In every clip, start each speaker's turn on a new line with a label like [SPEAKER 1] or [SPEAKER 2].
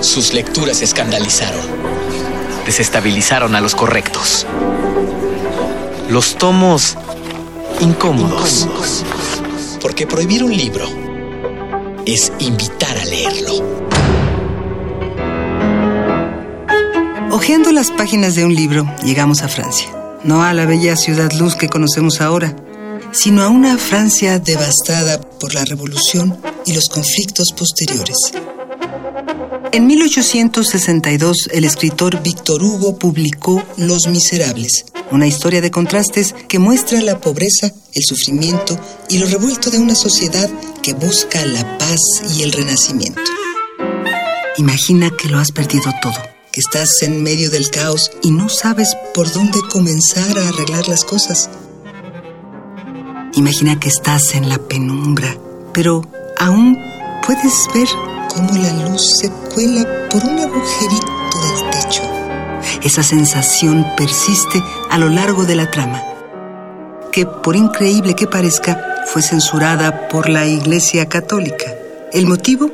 [SPEAKER 1] Sus lecturas escandalizaron.
[SPEAKER 2] Desestabilizaron a los correctos. Los tomos incómodos.
[SPEAKER 1] Porque prohibir un libro es invitar a leerlo.
[SPEAKER 3] Ojeando las páginas de un libro, llegamos a Francia. No a la bella ciudad luz que conocemos ahora, sino a una Francia devastada por la revolución y los conflictos posteriores. En 1862, el escritor Víctor Hugo publicó Los Miserables, una historia de contrastes que muestra la pobreza, el sufrimiento y lo revuelto de una sociedad que busca la paz y el renacimiento. Imagina que lo has perdido todo, que estás en medio del caos y no sabes por dónde comenzar a arreglar las cosas. Imagina que estás en la penumbra, pero aún puedes ver cómo la luz se cuela por un agujerito del techo. Esa sensación persiste a lo largo de la trama, que por increíble que parezca, fue censurada por la Iglesia Católica. ¿El motivo?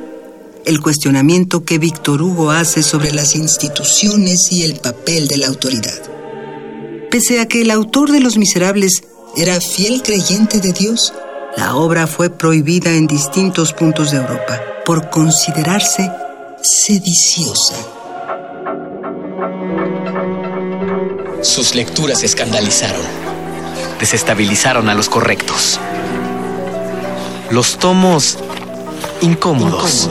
[SPEAKER 3] El cuestionamiento que Víctor Hugo hace sobre las instituciones y el papel de la autoridad. Pese a que el autor de Los Miserables era fiel creyente de Dios, la obra fue prohibida en distintos puntos de Europa por considerarse sediciosa.
[SPEAKER 1] Sus lecturas escandalizaron.
[SPEAKER 2] Desestabilizaron a los correctos. Los tomos incómodos.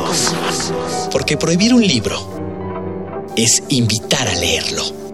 [SPEAKER 1] Porque prohibir un libro es invitar a leerlo.